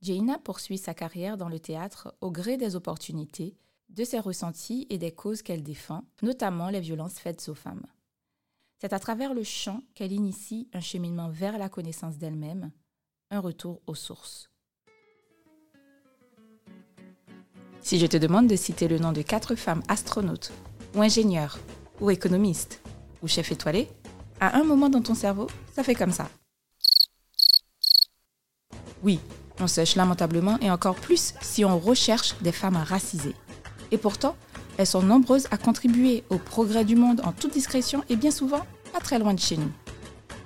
Jaina poursuit sa carrière dans le théâtre au gré des opportunités, de ses ressentis et des causes qu'elle défend, notamment les violences faites aux femmes. C'est à travers le chant qu'elle initie un cheminement vers la connaissance d'elle-même, un retour aux sources. Si je te demande de citer le nom de quatre femmes astronautes, ou ingénieurs, ou économistes, ou chefs étoilés, à un moment dans ton cerveau, ça fait comme ça. Oui, on sèche lamentablement et encore plus si on recherche des femmes racisées. Et pourtant, elles sont nombreuses à contribuer au progrès du monde en toute discrétion et bien souvent pas très loin de chez nous.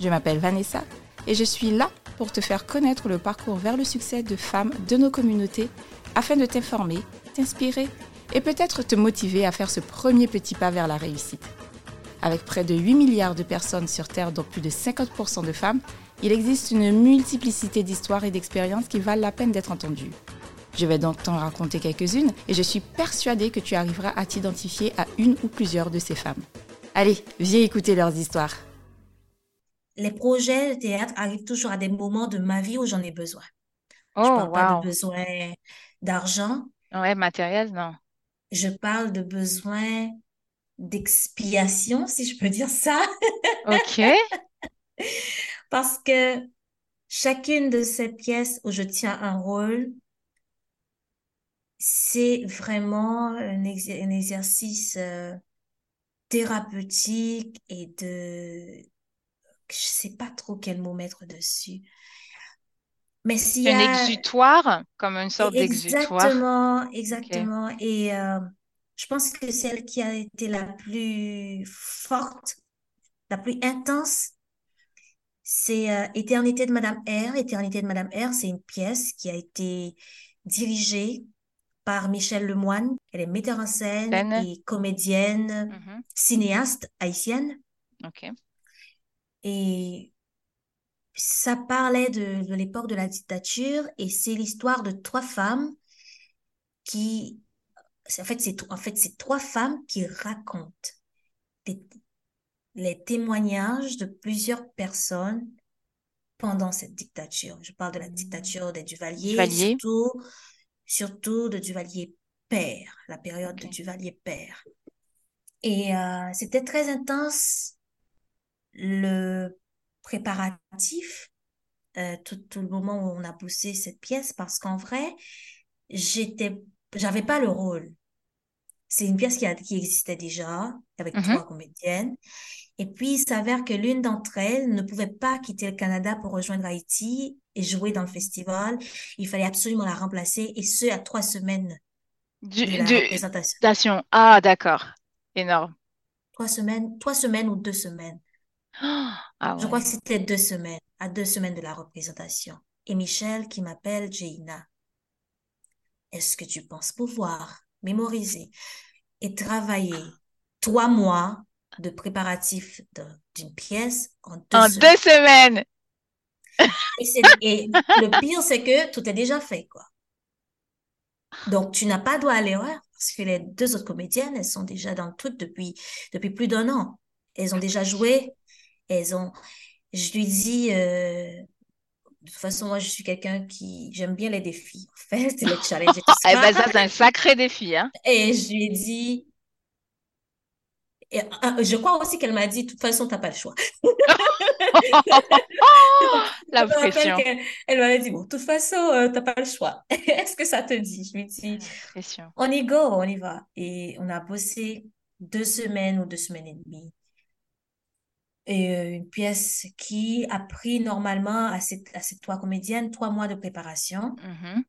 Je m'appelle Vanessa et je suis là pour te faire connaître le parcours vers le succès de femmes de nos communautés afin de t'informer, t'inspirer et peut-être te motiver à faire ce premier petit pas vers la réussite. Avec près de 8 milliards de personnes sur Terre, dont plus de 50% de femmes, il existe une multiplicité d'histoires et d'expériences qui valent la peine d'être entendues. Je vais donc t'en raconter quelques-unes et je suis persuadée que tu arriveras à t'identifier à une ou plusieurs de ces femmes. Allez, viens écouter leurs histoires. Les projets de théâtre arrivent toujours à des moments de ma vie où j'en ai besoin. Oh, je parle pas de besoin d'argent, Ouais, matériel, non. je parle de besoin d'expiation, si je peux dire ça. Ok. Parce que chacune de ces pièces où je tiens un rôle, c'est vraiment un, exer- un exercice euh, thérapeutique et de... Je sais pas trop quel mot mettre dessus. Mais s'il y Un a... exutoire, comme une sorte d'exutoire. Exactement, exactement. Et euh, je pense que celle qui a été la plus forte, la plus intense, c'est euh, Éternité de Madame R. Éternité de Madame R, c'est une pièce qui a été dirigée par Michel Lemoine. Elle est metteur en scène et comédienne, Mhm. cinéaste haïtienne. Ok. Et ça parlait de, de l'époque de la dictature et c'est l'histoire de trois femmes qui, en fait, c'est, en fait, c'est trois femmes qui racontent des- les témoignages de plusieurs personnes pendant cette dictature. Je parle de la dictature des Duvalier, Duvalier. surtout, surtout de Duvalier père, la période de. Duvalier père. Et euh, c'était très intense le préparatif, euh, tout, tout le moment où on a poussé cette pièce, parce qu'en vrai, j'étais, j'avais pas le rôle. C'est une pièce qui, a, qui existait déjà, avec Mhm. trois comédiennes. Et puis, il s'avère que l'une d'entre elles ne pouvait pas quitter le Canada pour rejoindre Haïti et jouer dans le festival. Il fallait absolument la remplacer, et ce, à trois semaines Du, de la du- représentation. station. Ah, d'accord. Énorme. Trois semaines, trois semaines ou deux semaines. Ah Je crois que c'était deux semaines, à deux semaines de la représentation. Et Michel qui m'appelle Jaina. Est-ce que tu penses pouvoir? Mémoriser et travailler trois mois de préparatif d'une pièce en deux En semaines? deux semaines. Et le pire, c'est que tout est déjà fait, quoi. Donc, tu n'as pas droit à l'erreur parce que les deux autres comédiennes, elles sont déjà dans le truc depuis, depuis plus d'un an. Elles ont déjà joué. Elles ont, je lui dis, euh, de toute façon, moi, je suis quelqu'un qui, j'aime bien les défis. En fait, c'est les challenges et tout Eh ben, ça. c'est un sacré défi, hein. Et je lui ai dit, et, ah, je crois aussi qu'elle m'a dit, de toute façon, t'as pas le choix. La pression. qu'elle elle m'avait dit, bon, de toute façon, euh, t'as pas le choix. Est-ce que ça te dit? Je lui ai dit, on y go, on y va. Et on a bossé deux semaines ou deux semaines et demie. Et euh, une pièce qui a pris normalement à ces, à ces trois comédiennes trois mois de préparation. Mhm,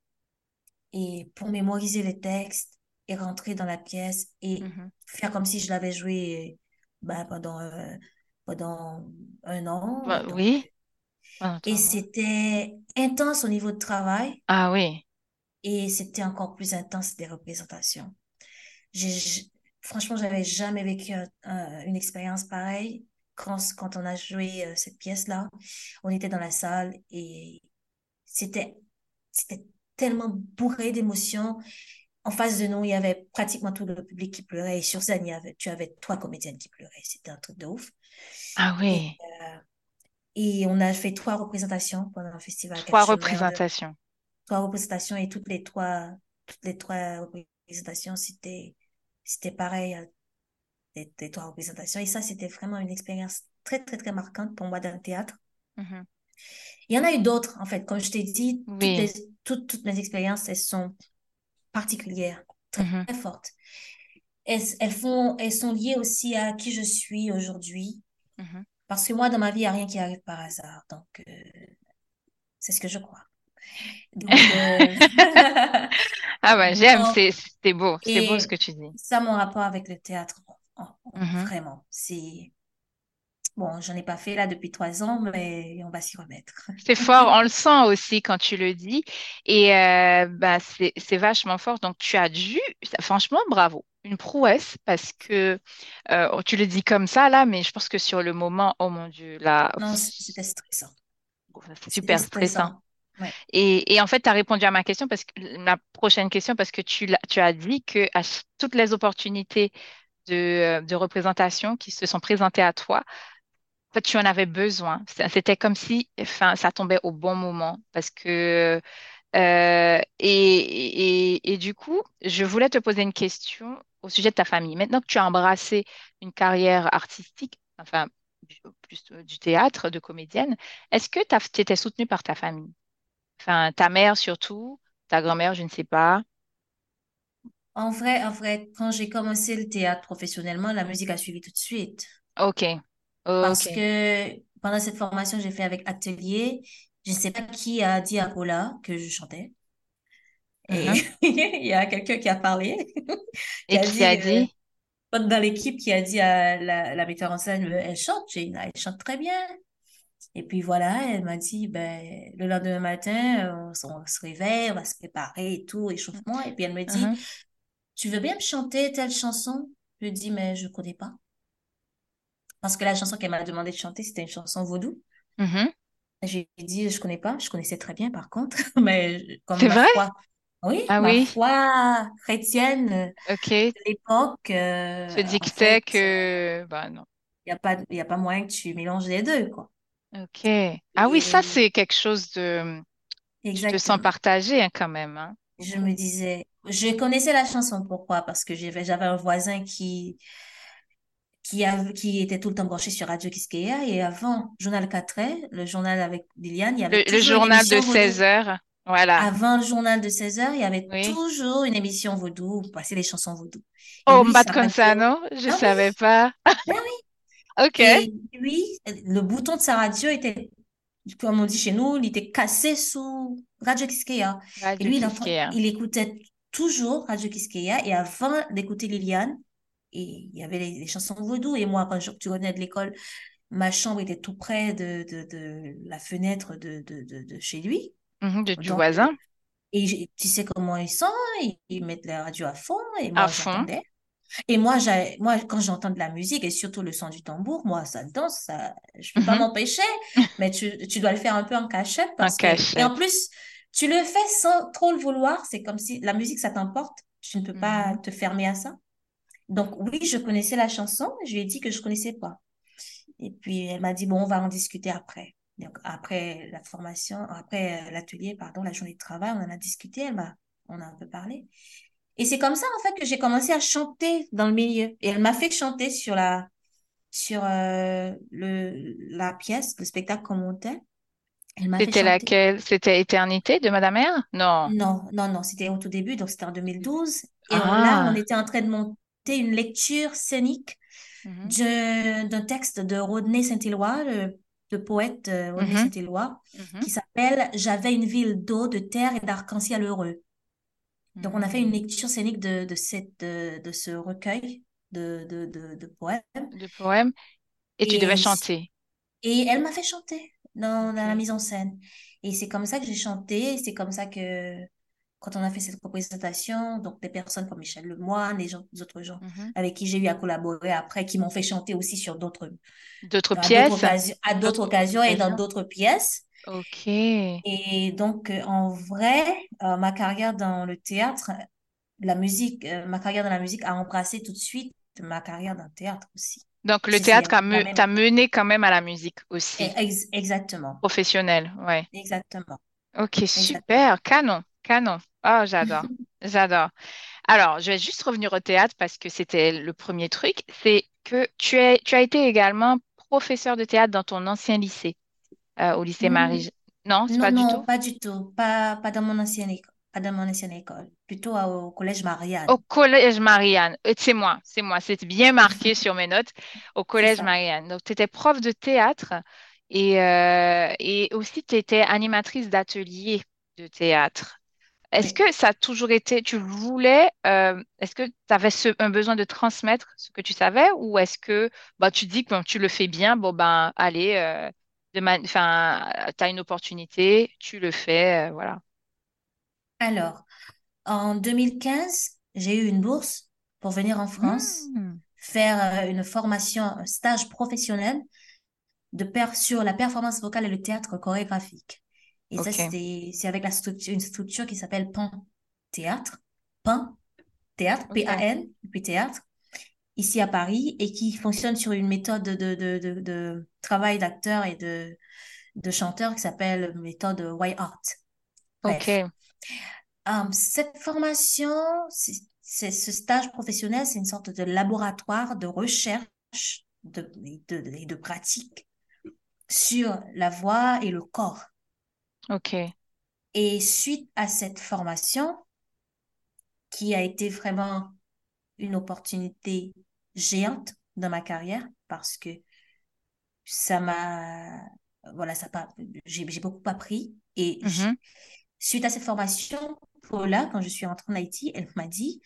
Et pour mémoriser les textes et rentrer dans la pièce et mhm. faire comme si je l'avais joué ben, pendant, euh, pendant un an. Bah, Donc, oui. Et c'était intense au niveau de travail Ah oui. et c'était encore plus intense des représentations. J'ai, j- franchement, j'avais jamais vécu un- un- une expérience pareille quand, quand on a joué euh, cette pièce-là. On était dans la salle et c'était, c'était tellement bourré d'émotions. En face de nous, il y avait pratiquement tout le public qui pleurait et sur scène, il y avait, tu avais trois comédiennes qui pleuraient. C'était un truc de ouf. Ah Et, oui. euh, et on a fait trois représentations pendant le festival Trois de- représentations. trois représentations et toutes les trois, toutes les trois représentations, c'était, c'était pareil, les trois représentations. Et ça, c'était vraiment une expérience très, très, très marquante pour moi dans le théâtre. Mhm. Il y en a eu d'autres, en fait. Comme je t'ai dit, toutes, les, toutes, toutes mes expériences, elles sont particulières, très, Mhm. très fortes. Elles, elles font, elles sont liées aussi à qui je suis aujourd'hui. Mhm. Parce que moi, dans ma vie, il n'y a rien qui arrive par hasard. Donc, euh, c'est ce que je crois. Donc, euh, Ah ouais, j'aime, c'est c'est beau, c'est beau ce que tu dis. ça, mon rapport avec le théâtre, oh, Mhm. vraiment, c'est... Bon, j'en ai pas fait là depuis trois ans, mais on va s'y remettre. C'est fort, on le sent aussi quand tu le dis. Et euh, bah, c'est vachement fort. Donc, tu as dû, franchement, bravo. Une prouesse parce que euh, tu le dis comme ça là, mais je pense que sur le moment, oh mon Dieu, là, Non, c'était stressant. C'était super stressant. stressant. Ouais. Et, et en fait, tu as répondu à ma question parce que ma prochaine question, parce que tu, tu as dit que à toutes les opportunités de, euh, de représentation qui se sont présentées à toi, tu en avais besoin. C'était comme si, enfin, ça tombait au bon moment parce que euh, et, et, et du coup, je voulais te poser une question au sujet de ta famille. Maintenant que tu as embrassé une carrière artistique, enfin, plus du théâtre, de comédienne, est-ce que tu étais soutenue par ta famille? Enfin, ta mère surtout, ta grand-mère, je ne sais pas. En vrai, en vrai, quand j'ai commencé le théâtre professionnellement, la musique a suivi tout de suite. Ok, Parce que pendant cette formation que j'ai fait avec Atelier, je ne sais pas qui a dit à Paula que je chantais. Et Mhm. il y a quelqu'un qui a parlé, qui Et a qui a dit, euh, dit? dans l'équipe, qui a dit à la, la metteur en scène, euh, elle chante, Jaina, elle chante très bien. Et puis voilà, elle m'a dit, ben, le lendemain matin, on, se réveille, on va se préparer et tout, échauffement. Et puis elle me dit, Mhm, tu veux bien me chanter telle chanson? Je lui dis, mais je connais pas. Parce que la chanson qu'elle m'a demandé de chanter, c'était une chanson vaudou. mhm. J'ai dit, je connais pas. Je connaissais très bien, par contre. Mais je- comme C'est vrai? foi, oui, Ah ma oui, foi chrétienne euh, ok. de l'époque, Se euh, en dictait fait, que... Bah non. il n'y a pas, y a pas moyen que tu mélanges les deux, quoi. Ok. Ah oui, ça, c'est quelque chose de... Tu te sens exactement. partagé hein, quand même. hein. Je me disais, je connaissais la chanson, pourquoi? Parce que j'avais, j'avais un voisin qui, qui, a, qui était tout le temps branché sur Radio Kiskeya. Et avant Journal 4 le journal avec Liliane, il y avait Le, le journal de émission 16 vaudou. heures. Voilà. Avant le journal de 16 heures, il y avait Oui. toujours une émission vaudou, où passer les chansons vaudou. Et Oh, Mbat sa radio, Consano, je ah savais oui, pas. ben oui. Ok. Et lui, le bouton de sa radio était, comme on dit chez nous, il était cassé sous Radio Kiskeya. Et lui, il écoutait toujours Radio Kiskeya. Et avant d'écouter Liliane, et il y avait les, les chansons vaudou. Et moi, quand je, tu revenais de l'école, ma chambre était tout près de, de, de la fenêtre de, de, chez lui. De- du Donc, voisin, et tu sais comment ils sont, ils, ils mettent la radio à fond, et à moi, j'entendais. Et moi, moi, quand j'entends de la musique, et surtout le son du tambour, moi, ça danse, ça, je peux pas Mhm, m'empêcher, mais tu, tu dois le faire un peu en cachette En parce que, et en cachette. plus, tu le fais sans trop le vouloir, c'est comme si la musique, ça t'emporte, tu ne peux pas Mhm. te fermer à ça. Donc, oui, je connaissais la chanson, je lui ai dit que je connaissais pas. Et puis, elle m'a dit, bon, on va en discuter après. Donc, après la formation, après euh, l'atelier, pardon, la journée de travail, on en a discuté, elle m'a, on a un peu parlé. Et c'est comme ça, en fait, que j'ai commencé à chanter dans le milieu. Et elle m'a fait chanter sur la, sur euh, le, la pièce, le spectacle qu'on montait. C'était laquelle? C'était Éternité de Madame R? Non. Non, non, non, c'était au tout début, donc c'était en 2012. Et on- là, on Ah. était en train de monter une lecture scénique Mhm, d'un texte de Rodney Saint-Éloi, le, le poète euh, Rodney mhm, Saint-Éloi, mhm, qui s'appelle J'avais une ville d'eau, de terre et d'arc-en-ciel heureux. Donc, on a fait une lecture scénique de, de, cette, de, de ce recueil de, de, de, de poèmes. De poème. Et tu devais chanter. et elle m'a fait chanter dans, dans la mise en scène. Et c'est comme ça que j'ai chanté. C'est comme ça que, quand on a fait cette représentation, donc des personnes comme Michel Lemoine, les gens, les autres gens Mhm. avec qui j'ai eu à collaborer après, qui m'ont fait chanter aussi sur d'autres, D'autres pièces? occasions, à d'autres occasions et dans d'autres pièces. Ok. Et donc, euh, en vrai, euh, ma carrière dans le théâtre, la musique, euh, ma carrière dans la musique a embrassé tout de suite ma carrière dans le théâtre aussi. Donc, le théâtre t'a même, mené quand même à la musique aussi. ex- exactement, Professionnelle, ouais. exactement. Ok, Exactement. super. Canon, canon. Oh, j'adore. J'adore. Alors, je vais juste revenir au théâtre parce que c'était le premier truc. C'est que tu es, tu as été également professeur de théâtre dans ton ancien lycée, euh, au lycée Marie. Non, Non, pas du tout? pas du tout. Pas, pas dans mon ancienne école. Pas dans mon ancienne école. Plutôt au collège Au Marianne. collège Marianne. Euh, C'est moi, c'est moi. C'est bien marqué sur mes notes. Au collège. Marianne. Donc, tu étais prof de théâtre et, euh, et aussi tu étais animatrice d'ateliers de théâtre. Est-ce Oui. que ça a toujours été, tu le voulais, euh, est-ce que tu avais ce- un besoin de transmettre ce que tu savais ou est-ce que bah, tu dis que bon, tu le fais bien, bon ben allez, euh, tu as une opportunité, tu le fais, voilà. Alors, en 2015, j'ai eu une bourse pour venir en France Hmm, faire euh, une formation, un stage professionnel de per sur la performance vocale et le théâtre chorégraphique. Et ça, ok, c'était, c'est avec la structure, une structure qui s'appelle PAN Théâtre. PAN Théâtre, ok, P-A-N, puis Théâtre, ici à Paris, et qui fonctionne sur une méthode de, de, de, de travail d'acteur et de, de chanteur qui s'appelle méthode Y Art. Bref. ok. Euh, cette formation, c'est, ce stage professionnel, c'est une sorte de laboratoire de recherche de, de, de, de pratique sur la voix et le corps. ok. Et suite à cette formation, qui a été vraiment une opportunité géante dans ma carrière, parce que ça m'a, voilà, ça pas, j'ai, beaucoup appris. Et Mhm, suite à cette formation, Paula, quand je suis rentrée en Haïti, elle m'a dit,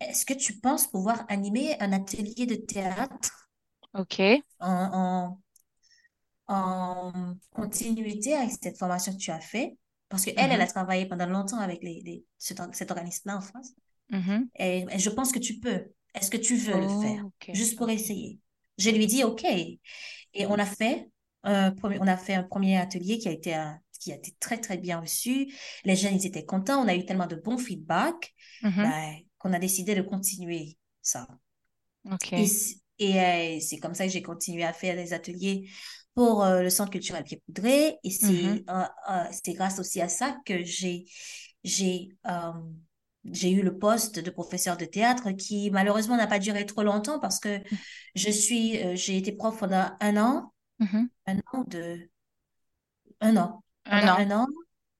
est-ce que tu penses pouvoir animer un atelier de théâtre ok. en, en, en continuité avec cette formation que tu as fait? Parce qu'elle, elle mhm, a travaillé pendant longtemps avec les, les- cet, or- cet organisme-là en France. mhm. Et, et je pense que tu peux. Est-ce que tu veux le faire? Juste pour essayer. Je lui ai dit OK. Et on a fait un premier, on a fait un premier atelier qui a été, un- qui a été très, très bien reçu. Les jeunes, ils étaient contents. On a eu tellement de bons feedbacks, Mhm, ben, qu'on a décidé de continuer ça. Et, euh, c'est comme ça que j'ai continué à faire des ateliers pour euh, le Centre culturel Pierre Coudray. Et c'est c'est grâce aussi à ça que j'ai j'ai eu le poste de professeur de théâtre qui malheureusement n'a pas duré trop longtemps parce que je suis euh, j'ai été prof pendant un an, mhm. un an de un an, Un pendant an. un an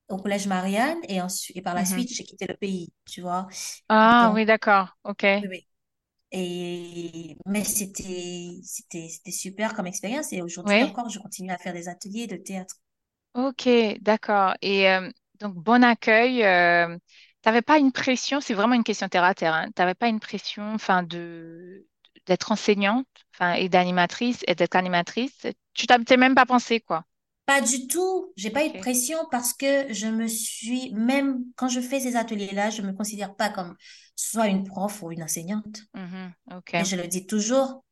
au Collège Marianne et ensuite et par la Mhm. suite j'ai quitté le pays, tu vois. Ah Donc oui, d'accord, ok. oui. Et, mais c'était, c'était, c'était super comme expérience. Et aujourd'hui Oui. encore, je continue à faire des ateliers de théâtre. Ok, d'accord. Et euh, donc, bon accueil. Euh, t'avais pas une pression, c'est vraiment une question terre à terre, hein. T'avais pas une pression, enfin, de d'être enseignante, enfin, et d'animatrice et d'être animatrice? Tu t'as t'es même pas pensé, quoi? Pas du tout. J'ai pas eu de pression parce que je me suis, même quand je fais ces ateliers-là, je me considère pas comme soit une prof ou une enseignante. Et je le dis toujours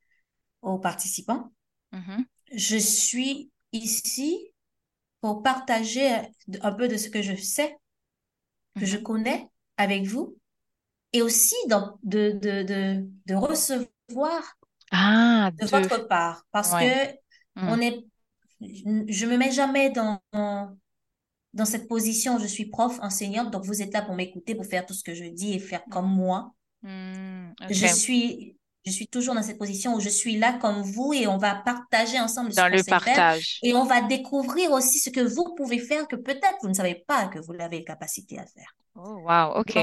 aux participants. Mhm. Je suis ici pour partager un peu de ce que je sais, que je Mhm. connais avec vous et aussi dans- de, de, de, de recevoir Ah, de votre part parce que Ouais. Mm. on est, je me mets jamais dans, dans cette position. Je suis prof, enseignante, donc vous êtes là pour m'écouter, pour faire tout ce que je dis et faire comme moi. Mm. Je suis, je suis toujours dans cette position où je suis là comme vous et on va partager ensemble ce Dans le faire et on va découvrir aussi ce que vous pouvez faire que peut-être vous ne savez pas que vous l'avez capacité à faire. Oh, wow. Ok.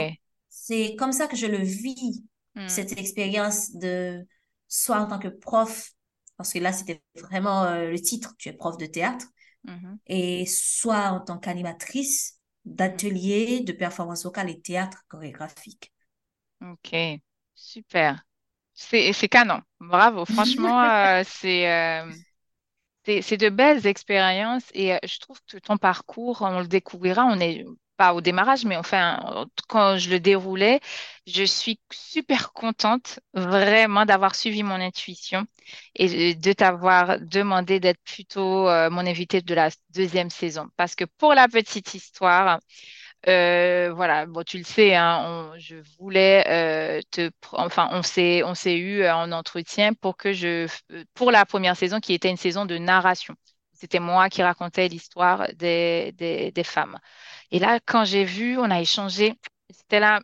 c'est comme ça que je le vis, Mm. cette expérience de, soit en tant que prof, parce que là, c'était vraiment euh, le titre, tu es prof de théâtre, Mhm. et soit en tant qu'animatrice d'ateliers de performance vocale et théâtre chorégraphique. Ok. Super. C'est canon. Bravo. Franchement, euh, c'est euh, C'est de belles expériences et je trouve que ton parcours, on le découvrira, on n'est pas au démarrage, mais enfin, quand je le déroulais, je suis super contente vraiment d'avoir suivi mon intuition et de t'avoir demandé d'être plutôt euh, mon invité de la deuxième saison. Parce que pour la petite histoire, euh, voilà, tu le sais, hein, je voulais euh, te, enfin, on s'est, eu en entretien pour que je, pour la première saison qui était une saison de narration. C'était moi qui racontais l'histoire des, des, femmes. Et là, quand j'ai vu, on a échangé, c'était là,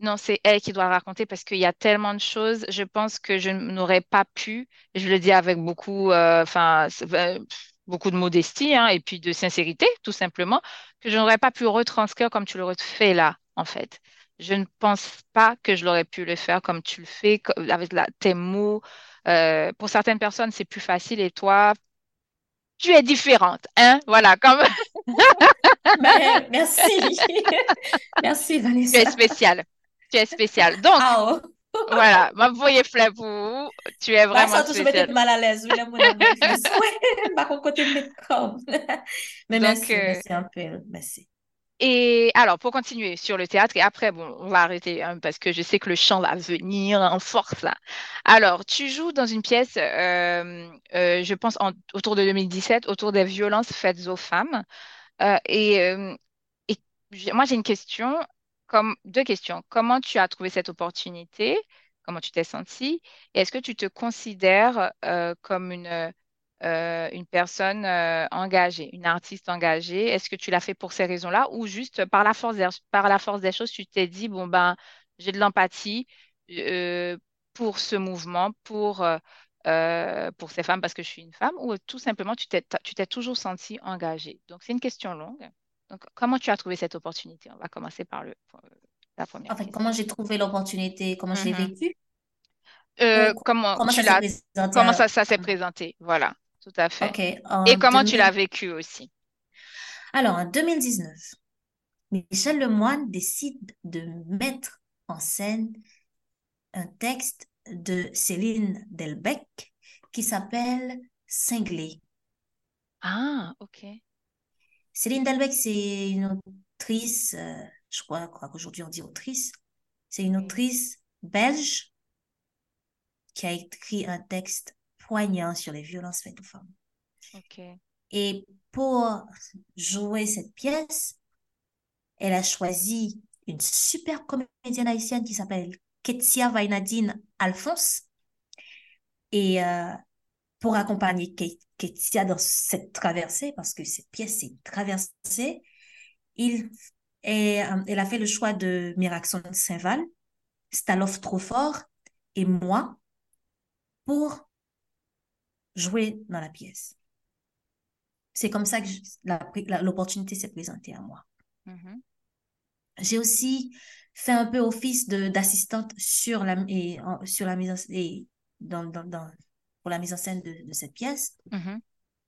non, c'est elle qui doit raconter parce qu'il y a tellement de choses. Je pense que je n'aurais pas pu, je le dis avec beaucoup, euh, enfin, euh, beaucoup de modestie hein, et puis de sincérité, tout simplement, que je n'aurais pas pu retranscrire comme tu l'aurais fait là, en fait. Je ne pense pas que je l'aurais pu le faire comme tu le fais, avec tes mots. Euh, pour certaines personnes, c'est plus facile et toi, tu es différente, hein? Voilà, comme. Ben, merci. merci, Vanessa. Tu es spéciale. Tu es spéciale. Donc, ah, oh. voilà, ma voyez vous. Tu es vraiment bah, ça, spéciale. Mal à l'aise. Oui, mon côté Mais merci, merci un peu. Merci. Et alors, pour continuer sur le théâtre, et après, bon, on va arrêter hein, parce que je sais que le chant va venir en force là. Alors, tu joues dans une pièce, euh, euh, je pense autour de 2017, autour des violences faites aux femmes. Euh, et, moi, j'ai une question, deux questions. Comment tu as trouvé cette opportunité? Comment tu t'es sentie? Et est-ce que tu te considères comme une euh, une personne euh, engagée, une artiste engagée? Est-ce que tu l'as fait pour ces raisons-là ou juste par la force des, par la force des choses, tu t'es dit, bon, ben, j'ai de l'empathie euh, pour ce mouvement, pour, pour ces femmes parce que je suis une femme, ou tout simplement, tu t'es, tu t'es toujours sentie engagée? Donc, c'est une question longue. Donc, comment tu as trouvé cette opportunité? On va commencer par le, la première. En fait, comment j'ai trouvé l'opportunité, comment je l'ai mm-hmm. vécue? comment, comment, ça comment ça, ça s'est présenté? Voilà. Tout à fait. Et comment tu l'as vécu aussi? Alors, en 2019, Michel Lemoine décide de mettre en scène un texte de Céline Delbecq qui s'appelle Cinglé. Ah, ok. Céline Delbecq, c'est une autrice, euh, je crois, crois qu'aujourd'hui on dit autrice, c'est une autrice belge qui a écrit un texte poignant sur les violences faites aux femmes. Et pour jouer cette pièce, elle a choisi une super comédienne haïtienne qui s'appelle Ketsia Vainadine Alphonse. Et euh, pour accompagner Ketsia dans cette traversée, parce que cette pièce est traversée, il, euh, elle a fait le choix de Miraxon Saint-Val, Staloff Trofort et moi pour jouer dans la pièce. C'est comme ça que l'opportunité s'est présentée à moi. Mm-hmm. J'ai aussi fait un peu office d'assistante sur la, et, sur la mise en, et dans, dans, pour la mise en scène de, cette pièce. Mm-hmm.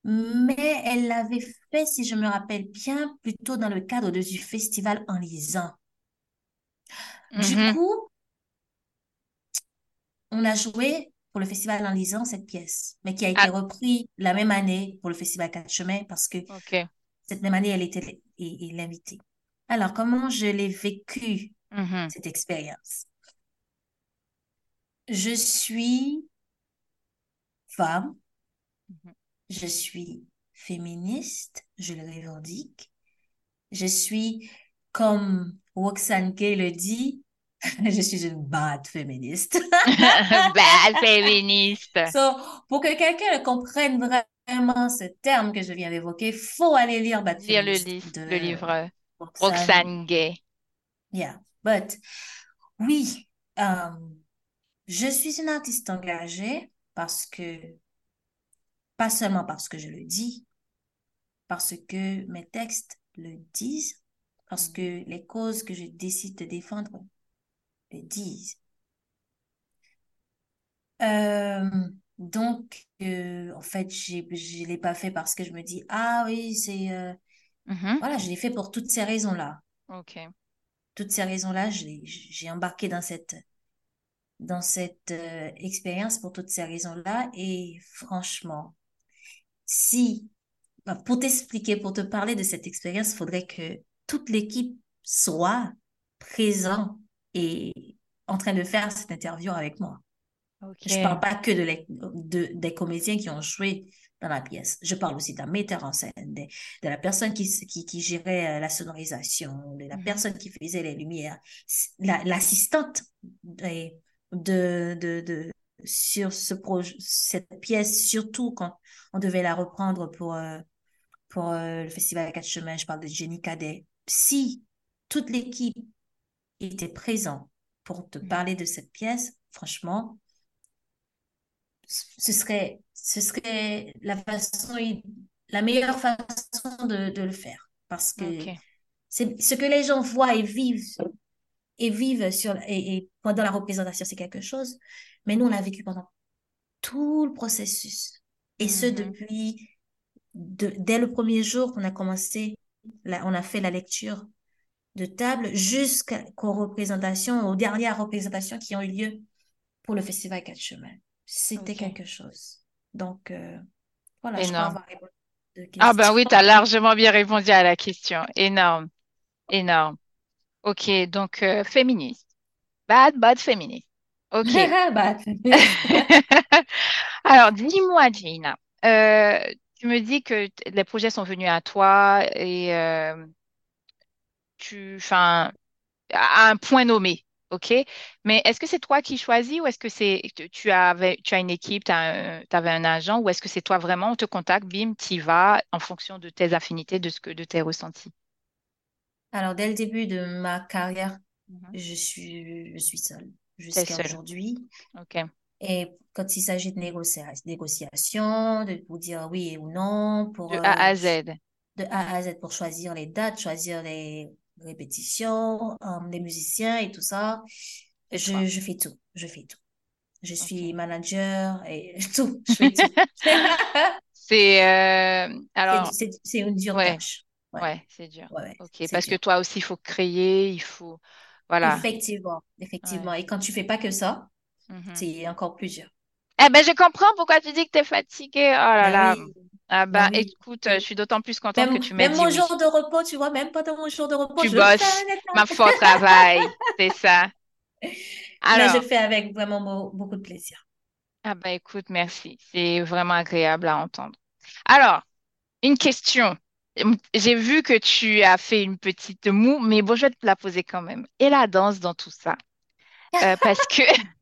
Mais elle l'avait fait, si je me rappelle bien, plutôt dans le cadre de, du festival en lisant. Du mm-hmm. coup, on a joué pour le festival en lisant cette pièce, mais qui a été ah. repris la même année pour le festival Quatre Chemins parce que cette même année, elle était l'invitée. Alors, comment je l'ai vécu, mm-hmm. cette expérience? Je suis femme, mm-hmm. je suis féministe, je le revendique. Je suis, comme Roxane Gay le dit, je suis une bad féministe. bad féministe. So, pour que quelqu'un comprenne vraiment ce terme que je viens d'évoquer, faut aller lire Bad lire le, le livre Roxane. Gay. Yeah, but oui, um, je suis une artiste engagée parce que, pas seulement parce que je le dis, parce que mes textes le disent, parce mm. que les causes que je décide de défendre disent. Euh, donc, euh, en fait, je ne l'ai pas fait parce que je me dis, ah oui, c'est... Euh, mm-hmm. Voilà, je l'ai fait pour toutes ces raisons-là. Ok. Toutes ces raisons-là, j'ai embarqué dans cette, dans cette expérience pour toutes ces raisons-là. Et franchement, si, bah, pour t'expliquer, pour te parler de cette expérience, il faudrait que toute l'équipe soit présente et en train de faire cette interview avec moi. Je ne parle pas que de, de, des comédiens qui ont joué dans la pièce. Je parle aussi d'un metteur en scène, de, de la personne qui, qui, qui, gérait euh, la sonorisation, de la mhm. personne qui faisait les lumières, l'assistante de, de, de, sur ce projet, cette pièce, surtout quand on devait la reprendre pour, euh, pour euh, le festival Quatre Chemins. Je parle de Jenny Cadet. Si toute l'équipe était présente pour te parler de cette pièce, franchement, ce serait, ce serait la façon, la meilleure façon de, de le faire. Parce que c'est ce que les gens voient et vivent et vivent sur, et, pendant la représentation, c'est quelque chose. Mais nous, on l'a vécu pendant tout le processus. Et ce, mm-hmm. depuis, dès le premier jour qu'on a commencé, on a fait la lecture de table jusqu'aux représentations, aux dernières représentations qui ont eu lieu pour le Festival Quatre Chemins. C'était quelque chose. Donc, euh, voilà, je crois avoir répondu. Ah ben oui, tu as largement bien répondu à la question. Énorme. Énorme. Ok, donc euh, féministe. Bad, bad féministe. Ok. bad Alors, dis-moi, Gina, euh, tu me dis que les projets sont venus à toi et euh, tu, enfin, à un point nommé, ok? Mais est-ce que c'est toi qui choisis ou est-ce que c'est tu avais, tu as une équipe, tu avais un agent ou est-ce que c'est toi vraiment, on te contacte, bim, tu y vas en fonction de tes affinités, de ce que, de tes ressentis? Alors, dès le début de ma carrière, mhm. je suis, je suis seule jusqu'à aujourd'hui. OK. Et quand il s'agit de négociation, de vous dire oui ou non, pour de A à Z. De A à Z pour choisir les dates, choisir les répétitions, euh, les musiciens et tout ça. Je, je, fais tout, je fais tout. Je suis manager et tout, je fais tout. c'est euh, alors c'est une dure tâche. Ouais, c'est dur. ok, parce que toi aussi, il faut créer, il faut. Voilà. Effectivement, effectivement. Et quand tu fais pas que ça, mm-hmm. c'est encore plus dur. Eh ben, je comprends pourquoi tu dis que tu es fatiguée. Oh là ben là. Ah ben, écoute, je suis d'autant plus contente que tu m'aies Même mon jour de repos, tu vois, même pendant mon jour de repos, tu je bosses. Ma au travail, c'est ça. Alors, Mais je fais avec vraiment beaucoup de plaisir. Ah ben, écoute, merci. C'est vraiment agréable à entendre. Alors, une question. J'ai vu que tu as fait une petite moue, mais bon, je vais te la poser quand même. Et la danse dans tout ça? Euh, parce que...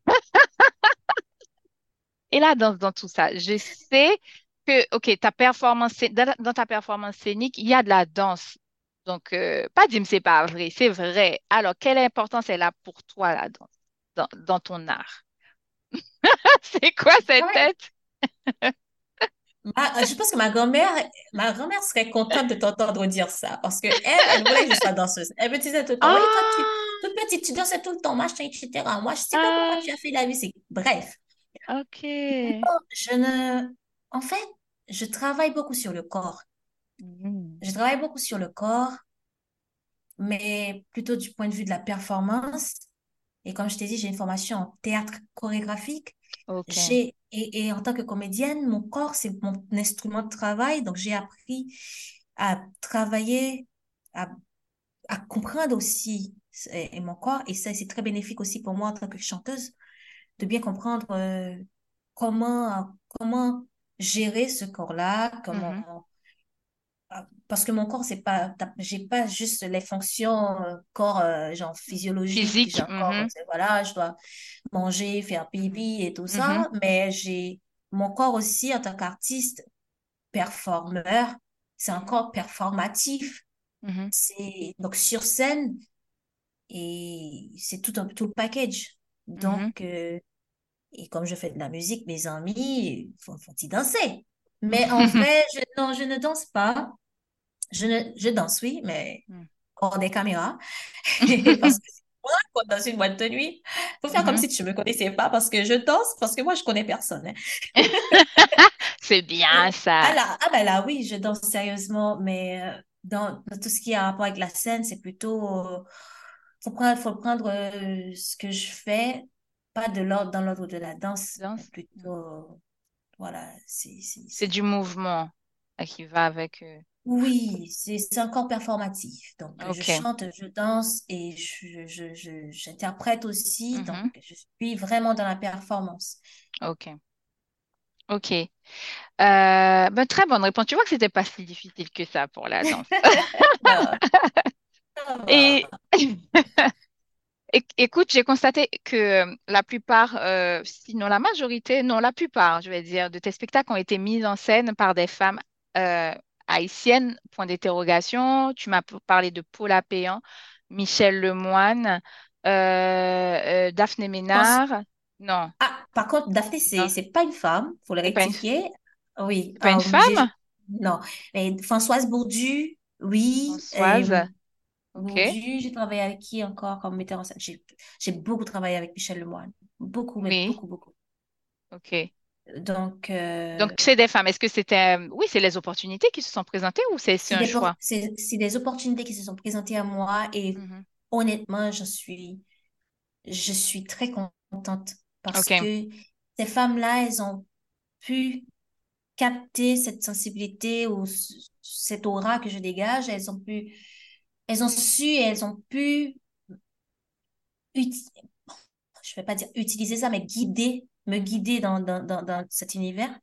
Et la danse dans tout ça? Je sais que, OK, ta performance, dans, ta performance scénique, il y a de la danse. Donc, euh, pas dire c'est pas vrai, c'est vrai. Alors, quelle importance est là pour toi, la danse, dans, ton art? C'est quoi cette tête? Je pense que ma grand-mère, ma grand-mère serait contente de t'entendre dire ça parce que elle, elle voulait que je sois danseuse. Elle me disait tout le temps, oui, toi, tu, ah! toute petite, tu dansais tout le temps, machin, etc. Moi, je sais pas pourquoi tu as fait la musique. Bref. Ok. Je ne, en fait, je travaille beaucoup sur le corps. Mm. Je travaille beaucoup sur le corps, mais plutôt du point de vue de la performance. Et comme je t'ai dit, j'ai une formation en théâtre chorégraphique. J'ai, et, et, en tant que comédienne, mon corps, c'est mon instrument de travail. Donc, j'ai appris à travailler, à, à comprendre aussi et, mon corps. Et ça, c'est très bénéfique aussi pour moi en tant que chanteuse, de bien comprendre euh, comment, comment gérer ce corps-là, comment, mm-hmm. Ah, parce que mon corps, c'est pas, j'ai pas juste les fonctions euh, corps, euh, genre physiologiques. Physique. Mm-hmm. voilà, je dois manger, faire pipi et tout ça, mm-hmm. mais j'ai mon corps aussi en tant qu'artiste, performeur, c'est un corps performatif. C'est donc sur scène et c'est tout un tout le package. Donc, euh, et comme je fais de la musique, mes amis font, font y danser. Mais en fait, je, non, je ne danse pas. Je, ne, je danse, oui, mais hmm. hors des caméras. parce que moi, dans une boîte de nuit, il faut faire comme si tu ne me connaissais pas parce que je danse, parce que moi, je ne connais personne. Hein. C'est bien ça. Ah, là, ah ben là, oui, je danse sérieusement, mais euh, dans, tout ce qui a rapport avec la scène, c'est plutôt... Euh, faut prendre, faut prendre euh, ce que je fais, pas de l'ordre dans l'ordre de la danse, danse. plutôt voilà, c'est du mouvement qui va avec. Euh, oui, c'est encore performatif. Donc, je chante, je danse et j'interprète je, je, aussi. Mm-hmm. Donc, je suis vraiment dans la performance. Ok. Ok. Euh, ben, très bonne réponse. Tu vois que c'était pas si difficile que ça pour la danse. et, Éc- Écoute, j'ai constaté que euh, la plupart, euh, sinon la majorité, non, la plupart, je vais dire, de tes spectacles ont été mis en scène par des femmes euh, haïtiennes, point d'interrogation. Tu m'as parlé de Paula Péan, Michel Lemoine, euh, Daphné Pense- Ménard. Non, Ah, par contre, Daphné, c'est, pas une femme, faut le pas une, rectifier. Oui, pas une femme, non. Mais Françoise Bourdu, oui. Françoise. OK, Bourdu, j'ai travaillé avec qui encore comme metteur en scène? J'ai, beaucoup travaillé avec Michel Lemoine. Beaucoup, mais oui, beaucoup, beaucoup. OK. Donc, Donc, euh, c'est des femmes. Est-ce que c'était, oui, c'est les opportunités qui se sont présentées ou c'est un des, choix? c'est, des opportunités qui se sont présentées à moi et Mhm. honnêtement, je suis, je suis très contente parce que ces femmes-là, elles ont pu capter cette sensibilité ou cette aura que je dégage. Elles ont pu, elles ont su, et elles ont pu, uti- je vais pas dire utiliser ça, mais guider, me guider dans, dans, dans, dans cet univers.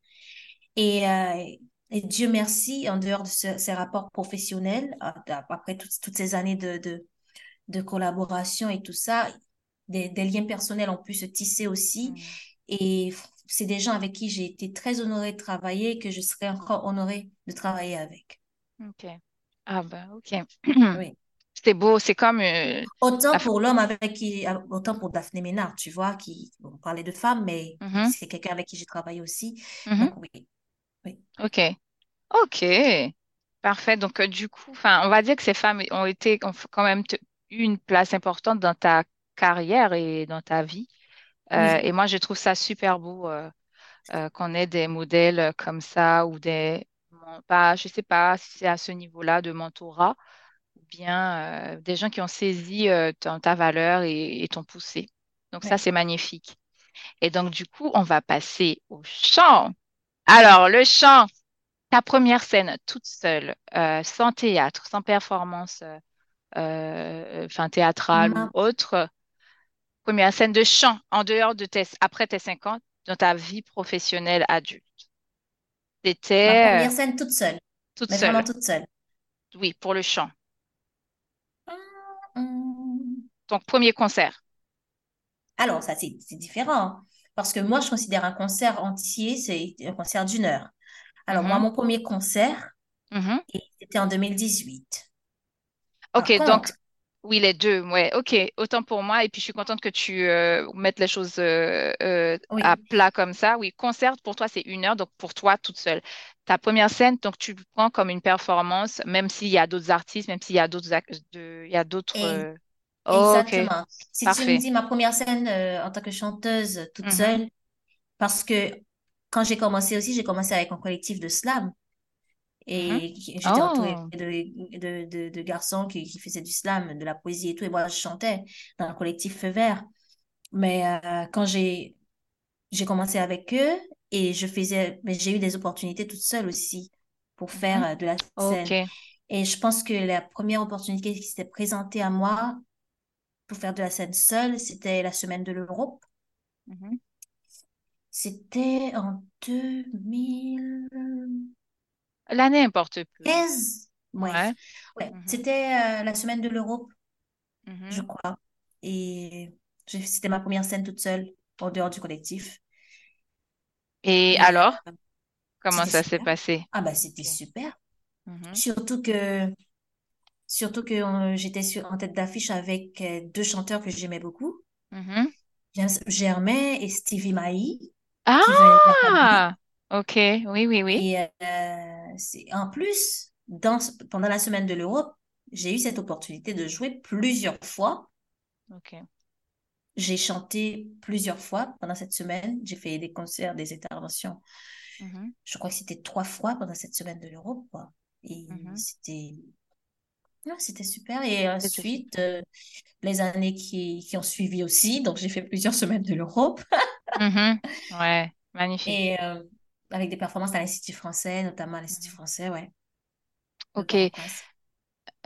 Et, euh, et Dieu merci, en dehors de ce- ces rapports professionnels, euh, après toutes, toutes ces années de, de, de collaboration et tout ça, des, des liens personnels ont pu se tisser aussi. Mm. Et c'est des gens avec qui j'ai été très honorée de travailler et que je serai encore honorée de travailler avec. OK. Ah ben, OK. Oui. C'est beau, c'est comme euh, Autant la... pour l'homme avec qui, euh, autant pour Daphné Ménard, tu vois, qui, on parlait de femmes, mais Mhm, c'est quelqu'un avec qui j'ai travaillé aussi. mhm. Donc oui, oui, OK. OK. Parfait. Donc, euh, du coup, on va dire que ces femmes ont été, ont quand même eu une place importante dans ta carrière et dans ta vie. Euh, oui, et moi, je trouve ça super beau qu'on ait des modèles comme ça ou des, pas, je sais pas si c'est à ce niveau-là de mentorat ou bien euh, des gens qui ont saisi euh, ton- ta valeur et, et t'ont poussé. Donc, ça, c'est magnifique. Et donc, du coup, on va passer au chant. Alors, le chant, ta première scène toute seule, euh, sans théâtre, sans performance, enfin, théâtrale ou autre, première scène de chant en dehors de tes, après tes 5 ans, dans ta vie professionnelle adulte. Ma C'était euh, première scène toute seule, toute mais vraiment seule. toute seule. Oui, pour le chant. Hum. Ton premier concert. Alors, ça, c'est différent. Parce que moi, je considère un concert entier, c'est un concert d'une heure. Alors, moi, Mhm, mon premier concert, mhm. c'était en 2018. OK, Par donc, contre, oui, les deux, ouais, OK, autant pour moi. Et puis, je suis contente que tu euh, mettes les choses euh, euh, à plat comme ça. Oui, concert, pour toi, c'est une heure, donc pour toi, toute seule. Ta première scène, donc, tu prends comme une performance, même s'il y a d'autres artistes, même s'il y a d'autres de, il y a d'autres... et OK, exactement. Si tu me dis ma première scène en tant que chanteuse toute Mhm, seule, parce que quand j'ai commencé aussi, j'ai commencé avec un collectif de slam. Mhm. Et j'étais entourée Oh, de, de, de, de garçons qui, qui faisaient du slam, de la poésie et tout. Et moi, je chantais dans le collectif Feu Vert. Mais euh, quand j'ai commencé avec eux et je faisais, mais j'ai eu des opportunités toute seule aussi pour faire mhm. euh, de la scène. Et je pense que la première opportunité qui s'était présentée à moi pour faire de la scène seule, c'était la semaine de l'Europe. Mhm, C'était en 2015. L'année importe peu. Bref, Ouais. ouais, Mhm, c'était euh, la semaine de l'Europe, je mhm. crois. Et c'était ma première scène toute seule, en dehors du collectif. Et Et alors, euh, comment ça s'est passé? Ah bah c'était super. Mhm, Surtout que, surtout que euh, j'étais en tête d'affiche avec euh, deux chanteurs que j'aimais beaucoup. James Germain et Stevie l'Acadie. Ah! OK, oui, oui, oui. Et c'est, en plus, dans, pendant la semaine de l'Europe, j'ai eu cette opportunité de jouer plusieurs fois. OK. J'ai chanté plusieurs fois pendant cette semaine. J'ai fait des concerts, des interventions. Mhm, Je crois que c'était trois fois pendant cette semaine de l'Europe. Et mhm. c'était, ouais, c'était super. Et ensuite, euh, les années qui, qui ont suivi aussi. Donc, j'ai fait plusieurs semaines de l'Europe Mhm. Ouais, magnifique. et euh, avec des performances à l'Institut français, notamment à l'Institut Mhm. français, ouais, OK.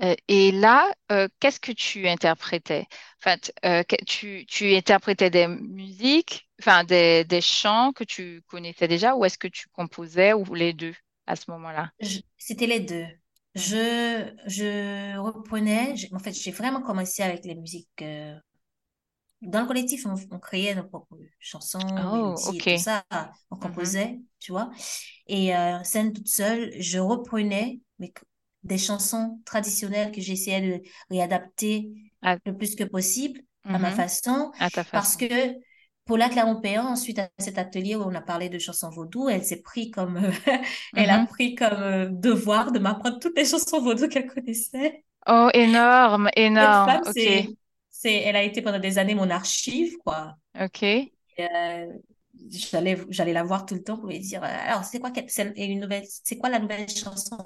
Euh, et là, euh, qu'est-ce que tu interprétais? Enfin, euh, tu, tu interprétais des musiques, enfin des, des chants que tu connaissais déjà, ou est-ce que tu composais, ou les deux à ce moment-là? C'était les deux. Je, je reprenais, en fait, j'ai vraiment commencé avec les musiques euh, dans le collectif, on, créait nos propres chansons, Oh, mélodies et ok. tout ça. On Mhm. composait, tu vois. Et euh, scène toute seule, je reprenais des chansons traditionnelles que j'essayais de réadapter À, le plus que possible à ma mhm. façon. À ta Parce façon. que Paula Clermont-Péan, suite à cet atelier où on a parlé de chansons vaudou, elle s'est pris comme, elle a Mhm. pris comme euh, devoir de m'apprendre toutes les chansons vaudou qu'elle connaissait. Oh, énorme, Cette énorme. femme, Ok, c'est, elle a été pendant des années mon archive, quoi. ok. Euh, j'allais, j'allais la voir tout le temps pour lui dire, euh, alors, c'est quoi, c'est une nouvelle, c'est quoi la nouvelle chanson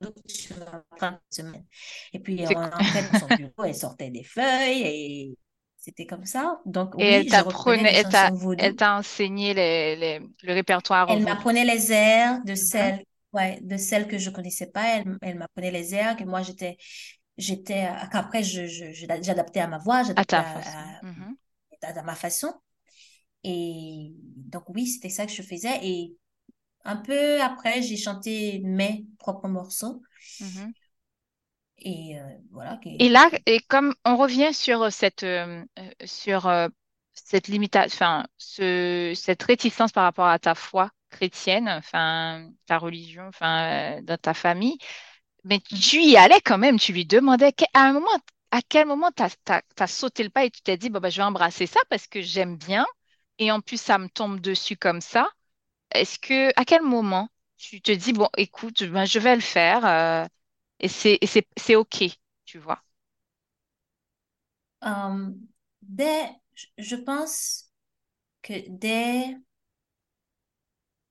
que tu vas apprendre cette semaine? Et puis, on dans son bureau, elle sortait des feuilles et c'était comme ça. Donc, Et elle oui, t'apprenait, elle t'a, enseigné les, les- le répertoire Elle m'apprenait les airs de celles, ouais, de celles que je connaissais pas. Elle, elle m'apprenait les airs que moi, j'étais, j'étais, euh, qu'après, je, je, je- j'adaptais à ma voix, À j'adaptais à, façon. à, Mhm. à ma façon. Et donc, oui, c'était ça que je faisais. Et un peu après, j'ai chanté mes propres morceaux. Mhm. Et euh, voilà. Et là, et comme on revient sur cette, euh, euh, sur euh, cette limitation, enfin, ce, cette réticence par rapport à ta foi chrétienne, enfin, ta religion, enfin, dans ta famille, mais tu y allais quand même, tu lui demandais à un moment, à quel moment t'as, t'as sauté le pas et tu t'es dit, bon, ben, je vais embrasser ça parce que j'aime bien et en plus, ça me tombe dessus comme ça. Est-ce que, à quel moment tu te dis, bon, écoute, ben, je vais le faire euh, et c'est OK, tu vois? Euh, dès, je pense que dès,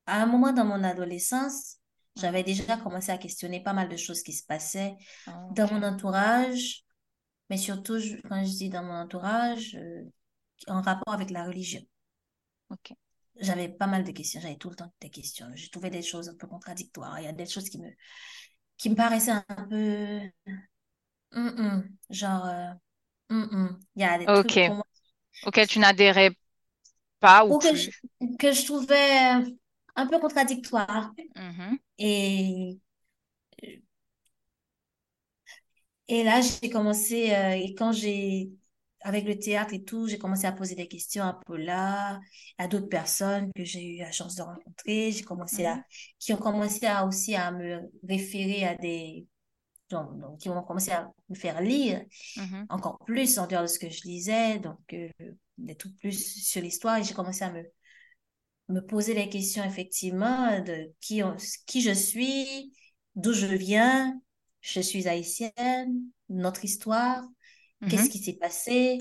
à un moment dans mon adolescence, j'avais déjà commencé à questionner pas mal de choses qui se passaient Ah, dans mon entourage, mais surtout, je- quand je dis dans mon entourage, euh, en rapport avec la religion. OK. J'avais pas mal de questions, j'avais tout le temps des questions. Je trouvais des choses un peu contradictoires. Il y a des choses qui me, qui me paraissaient un peu, hum, hum, genre, euh, hum, hum. Il y a des trucs pour OK. moi, Auquel tu n'adhérais pas ou ou que je, que je trouvais un peu contradictoires. Mhm. Et, et là, j'ai commencé, euh, et quand j'ai, avec le théâtre et tout, j'ai commencé à poser des questions à Paula, à d'autres personnes que j'ai eu la chance de rencontrer. J'ai commencé à, qui ont commencé à aussi à me référer à des, donc, qui ont commencé à me faire lire Mhm. encore plus en dehors de ce que je lisais, donc, euh, des tout plus sur l'histoire. Et j'ai commencé à me, me poser les questions, effectivement, de qui, on- qui je suis, d'où je viens, je suis haïtienne, notre histoire, qu'est-ce Mhm. qui s'est passé,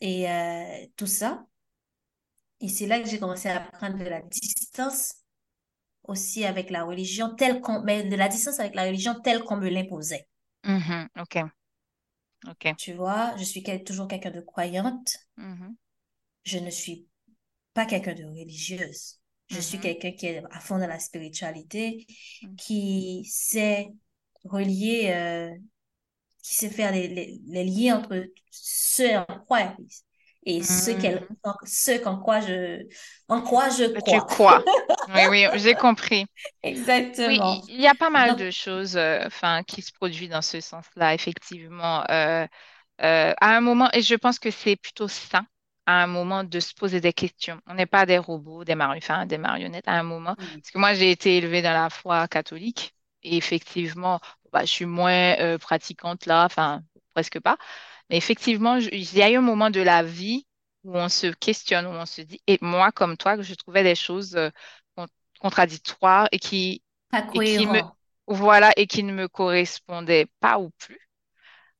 et euh, tout ça. Et c'est là que j'ai commencé à prendre de la distance aussi avec la religion telle qu'on, mais de la distance avec la religion telle qu'on me l'imposait. Mhm. OK. OK. Tu vois, je suis toujours quelqu'un de croyante, Mhm. je ne suis pas quelqu'un de religieuse. Je suis Mhm. quelqu'un qui est à fond dans la spiritualité, Mhm. qui sait relier, euh, qui sait faire les, les, les liens entre ce en quoi et ce qu'elle, Mhm. ce qu'en quoi je, en quoi je Tu crois. crois. Oui, oui, j'ai compris. Oui, il Exactement. il y a pas mal Donc, de choses euh, enfin, qui se produisent dans ce sens-là, effectivement. Euh, à un moment, et je pense que c'est plutôt sain, à un moment, de se poser des questions. On n'est pas des robots, des mari- enfin, des marionnettes à un moment. oui. Parce que moi, j'ai été élevée dans la foi catholique et effectivement, bah, je suis moins euh, pratiquante là, enfin, presque pas. Mais effectivement, il y a eu un moment de la vie où on se questionne, où on se dit, et moi, comme toi, que je trouvais des choses euh, con- contradictoires et qui, pas et qui me, voilà, et qui ne me correspondaient pas ou plus.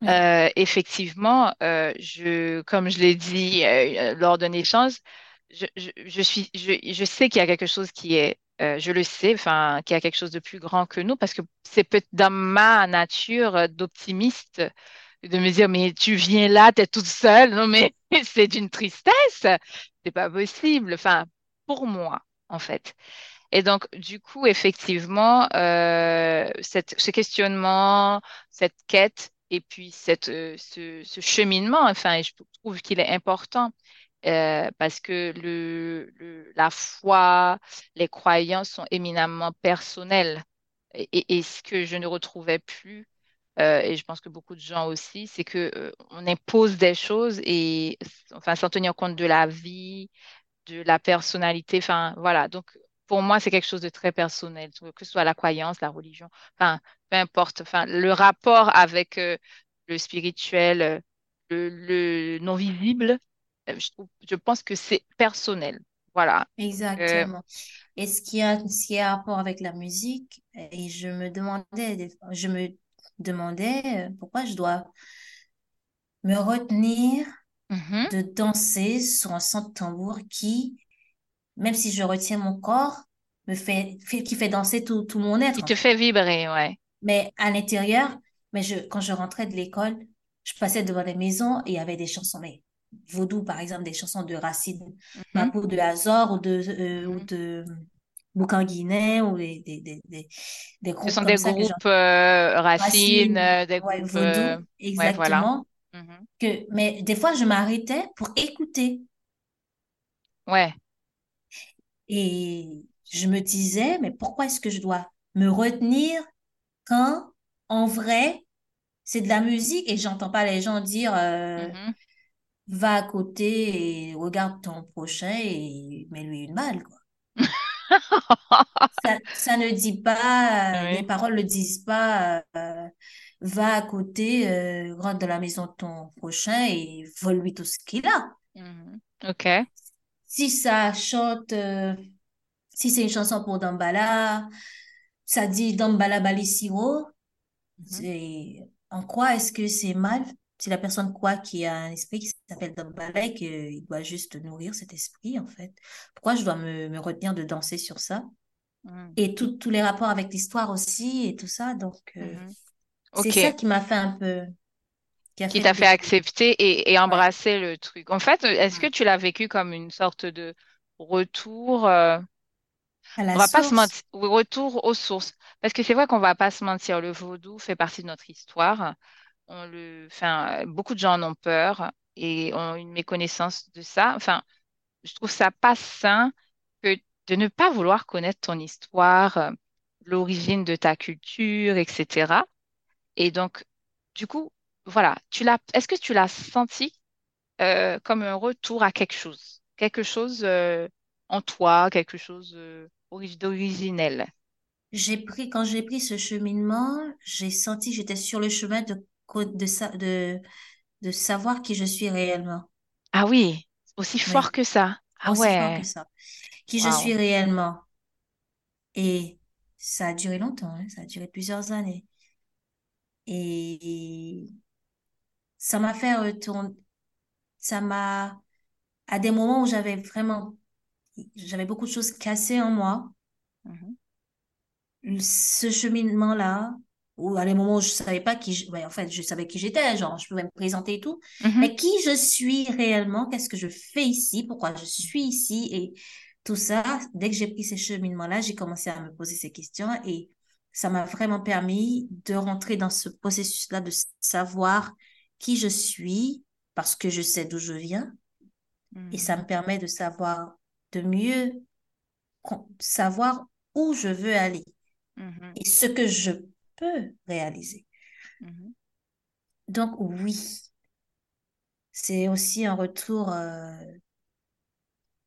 Euh, effectivement, euh, je, comme je l'ai dit euh, lors d'un échange, je, je, je suis, je, je sais qu'il y a quelque chose qui est, euh, je le sais, enfin, qu'il y a quelque chose de plus grand que nous, parce que c'est peut-être dans ma nature euh, d'optimiste de me dire, mais tu viens là, tu es toute seule, non, mais c'est d'une tristesse, c'est pas possible, enfin, pour moi, en fait. Et donc, du coup, effectivement, euh, cette- ce questionnement, cette quête et puis euh, ce, cheminement, enfin, je trouve qu'il est important euh, parce que la foi, les croyances sont éminemment personnelles et, ce que je ne retrouvais plus euh, et je pense que beaucoup de gens aussi, c'est que on impose des choses et enfin sans tenir compte de la vie, de la personnalité. Enfin voilà. Donc pour moi, c'est quelque chose de très personnel, que ce soit la croyance, la religion, enfin peu importe. Enfin le rapport avec euh, le spirituel, euh, le, le non visible, euh, je trouve, je pense que c'est personnel. Voilà. Euh, Exactement. Et ce qui a, ce qui a rapport avec la musique, et je me demandais, je me demandais pourquoi je dois me retenir mhm. de danser sur un son de tambour qui, même si je retiens mon corps, me fait, fait- qui fait danser tout, tout mon être, Qui te fait. fait vibrer, ouais. Mais à l'intérieur, mais je, quand je rentrais de l'école, je passais devant les maisons et il y avait des chansons, mais vaudou, par exemple, des chansons de Racine, Mhm, peau de Azor ou de, euh, ou mhm. de ou des, des, des, des, des Ce groupes sont des groupes euh, racines, Racine, euh, des ouais, groupes, euh, vaudou, ouais, voilà. exactement. Mhm. Que, mais des fois, je m'arrêtais pour écouter Ouais. et je me disais, mais pourquoi est-ce que je dois me retenir quand, en vrai, c'est de la musique et j'entends pas les gens dire euh, Mhm. va à côté et regarde ton prochain et mets-lui une balle, quoi. Ça, ça ne dit pas, euh, les paroles ne disent pas euh, va à côté, rentre dans la maison de ton prochain et vole-lui tout ce qu'il a. Mhm. OK. Si ça chante, si c'est une chanson pour Dambala, ça dit Dambala Balisiro, Mhm. c'est en quoi est-ce que c'est mal? Si la personne croit qu'il y a un esprit qui s'appelle Dambala et qu'il doit juste nourrir cet esprit, en fait? Pourquoi je dois me, me retenir de danser sur ça? Mhm. Et tous les rapports avec l'histoire aussi et tout ça. Donc, euh, Mhm. c'est ça qui m'a fait un peu, qui t'a fait accepter et, et ouais, embrasser le truc. En fait, est-ce que tu l'as vécu comme une sorte de retour, euh, on la va pas se mentir, retour aux sources. Parce que c'est vrai qu'on va pas se mentir, le vaudou fait partie de notre histoire. On le, enfin, beaucoup de gens en ont peur et ont une méconnaissance de ça. Enfin, je trouve ça pas sain que de ne pas vouloir connaître ton histoire, l'origine de ta culture, etc. Et donc, du coup, voilà, tu l'as, est-ce que tu l'as senti euh, comme un retour à quelque chose, quelque chose euh, en toi, quelque chose euh, ori- d'originel? j'ai pris, quand j'ai pris ce cheminement, j'ai senti que j'étais sur le chemin de, de, de, de savoir qui je suis réellement. Ah oui, aussi fort Oui, que ça. Ah aussi fort que ouais, ça. Qui je suis réellement. Et ça a duré longtemps, hein, ça a duré plusieurs années. Et ça m'a fait retourner, ça m'a, à des moments où j'avais vraiment, j'avais beaucoup de choses cassées en moi, Mhm. ce cheminement-là, ou à des moments où je savais pas qui, je- ouais, en fait, je savais qui j'étais, genre, je pouvais me présenter et tout, Mhm. mais qui je suis réellement, qu'est-ce que je fais ici, pourquoi je suis ici, et tout ça, dès que j'ai pris ces cheminements-là, j'ai commencé à me poser ces questions et ça m'a vraiment permis de rentrer dans ce processus-là de savoir qui je suis, parce que je sais d'où je viens, et ça Mhm. me permet de savoir, de mieux savoir où je veux aller Mhm. et ce que je peux réaliser. Mhm. Donc oui, c'est aussi un retour euh,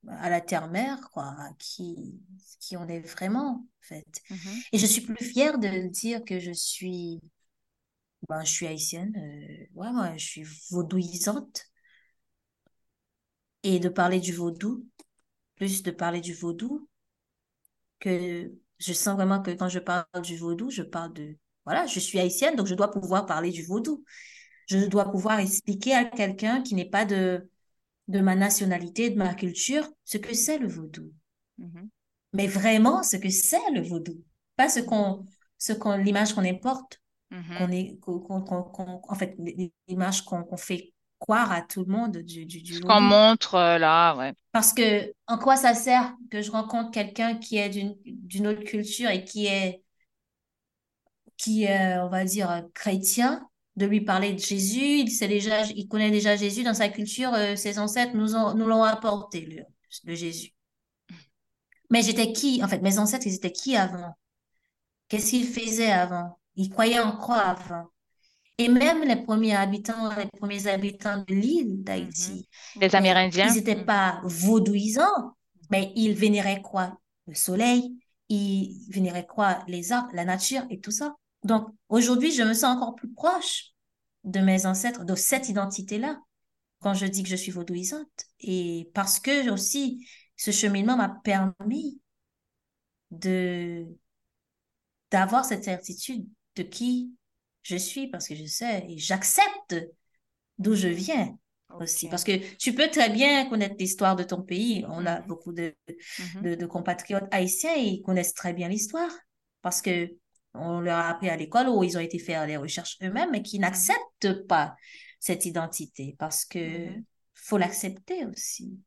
à la terre-mère, quoi, qui, qui on est vraiment, en fait. Mhm. Et je suis plus fière de dire que je suis, ben, je suis haïtienne, euh, ouais, ouais, je suis vaudouisante, et de parler du vaudou, plus de parler du vaudou, que je sens vraiment que quand je parle du vaudou, je parle de, voilà, je suis haïtienne, donc je dois pouvoir parler du vaudou. Je dois pouvoir expliquer à quelqu'un qui n'est pas de, de ma nationalité, de ma culture, ce que c'est le vaudou. Mhm. Mais vraiment, ce que c'est le vaudou. Pas ce qu'on, ce qu'on, l'image qu'on importe, qu'on Mhm. est, qu'on, qu'on, qu'on- qu'on- en fait, l'image qu'on qu'on fait croire à tout le monde du, du, du Ce qu'on montre euh, là, ouais. Parce que, en quoi ça sert que je rencontre quelqu'un qui est d'une, autre culture et qui est, qui est, on va dire, chrétien, de lui parler de Jésus. Il sait déjà, il connaît déjà Jésus dans sa culture. euh, ses ancêtres nous ont, nous l'ont apporté, le, le Jésus. Mais j'étais qui? En fait, mes ancêtres, ils étaient qui avant? Qu'est-ce qu'ils faisaient avant? Ils croyaient en quoi avant? Et même les premiers habitants, les premiers habitants de l'île d'Haïti, mm-hmm. les Amérindiens, ils n'étaient pas vaudouisants, mais ils vénéraient quoi? Le soleil, ils vénéraient quoi? Les arbres, la nature et tout ça. Donc, aujourd'hui, je me sens encore plus proche de mes ancêtres, de cette identité-là, quand je dis que je suis vaudouisante. Et parce que aussi, ce cheminement m'a permis de d'avoir cette certitude de qui je suis parce que je sais et j'accepte d'où je viens aussi. Parce que tu peux très bien connaître l'histoire de ton pays. On a mm-hmm. beaucoup mm-hmm. de, de, compatriotes haïtiens, ils connaissent très bien l'histoire parce que on leur a appris à l'école ou ils ont été faire les recherches eux-mêmes, mais qui mm-hmm. n'acceptent pas cette identité parce que faut l'accepter aussi.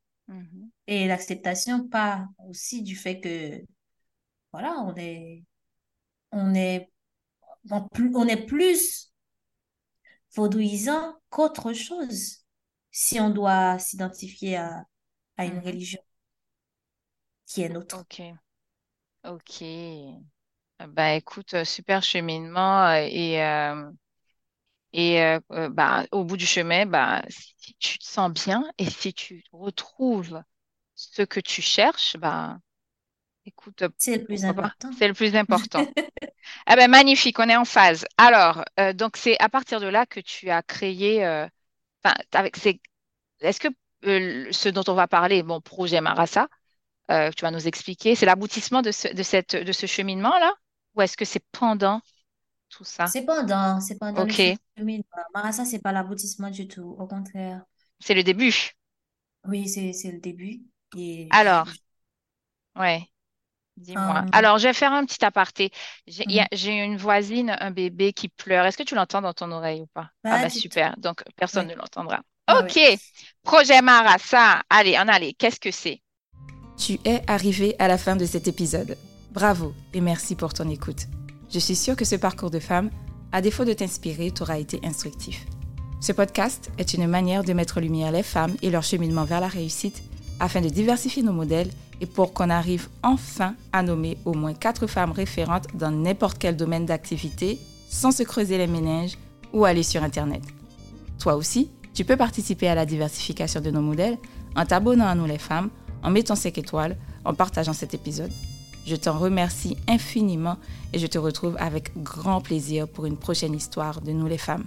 Et l'acceptation part aussi du fait que, voilà, on est, on est on est plus vaudouisant qu'autre chose si on doit s'identifier à, une mhm. religion qui est nôtre. Ok. Ok. Bah écoute, euh, super cheminement euh, et, euh, et bah, au bout du chemin, bah, si tu te sens bien et si tu retrouves ce que tu cherches, bah, Écoute, c'est le plus important. C'est le plus important. ah ben, magnifique, on est en phase. Alors, euh, donc c'est à partir de là que tu as créé. Euh, avec Est-ce que euh, ce dont on va parler, bon, projet Marassa, tu vas nous expliquer, c'est l'aboutissement de ce, de cette, de ce cheminement-là, ou est-ce que c'est pendant tout ça? C'est pendant, c'est pendant le cheminement. Marassa, c'est pas l'aboutissement du tout, au contraire. C'est le début. Oui, c'est le début. Et Alors, ouais. Dis-moi. Euh. Alors, je vais faire un petit aparté. Mhm. J'ai une voisine, un bébé qui pleure. Est-ce que tu l'entends dans ton oreille ou pas? ah, bah super. Donc, personne ne l'entendra. OK. Projet Marassa. Allez, en allez. Qu'est-ce que c'est? Tu es arrivé à la fin de cet épisode. Bravo et merci pour ton écoute. Je suis sûre que ce parcours de femme, à défaut de t'inspirer, t'aura été instructif. Ce podcast est une manière de mettre en lumière les femmes et leur cheminement vers la réussite afin de diversifier nos modèles et pour qu'on arrive enfin à nommer au moins quatre femmes référentes dans n'importe quel domaine d'activité sans se creuser les méninges ou aller sur Internet. Toi aussi, tu peux participer à la diversification de nos modèles en t'abonnant à nous les femmes, en mettant 5 étoiles, en partageant cet épisode. Je t'en remercie infiniment et je te retrouve avec grand plaisir pour une prochaine histoire de nous les femmes.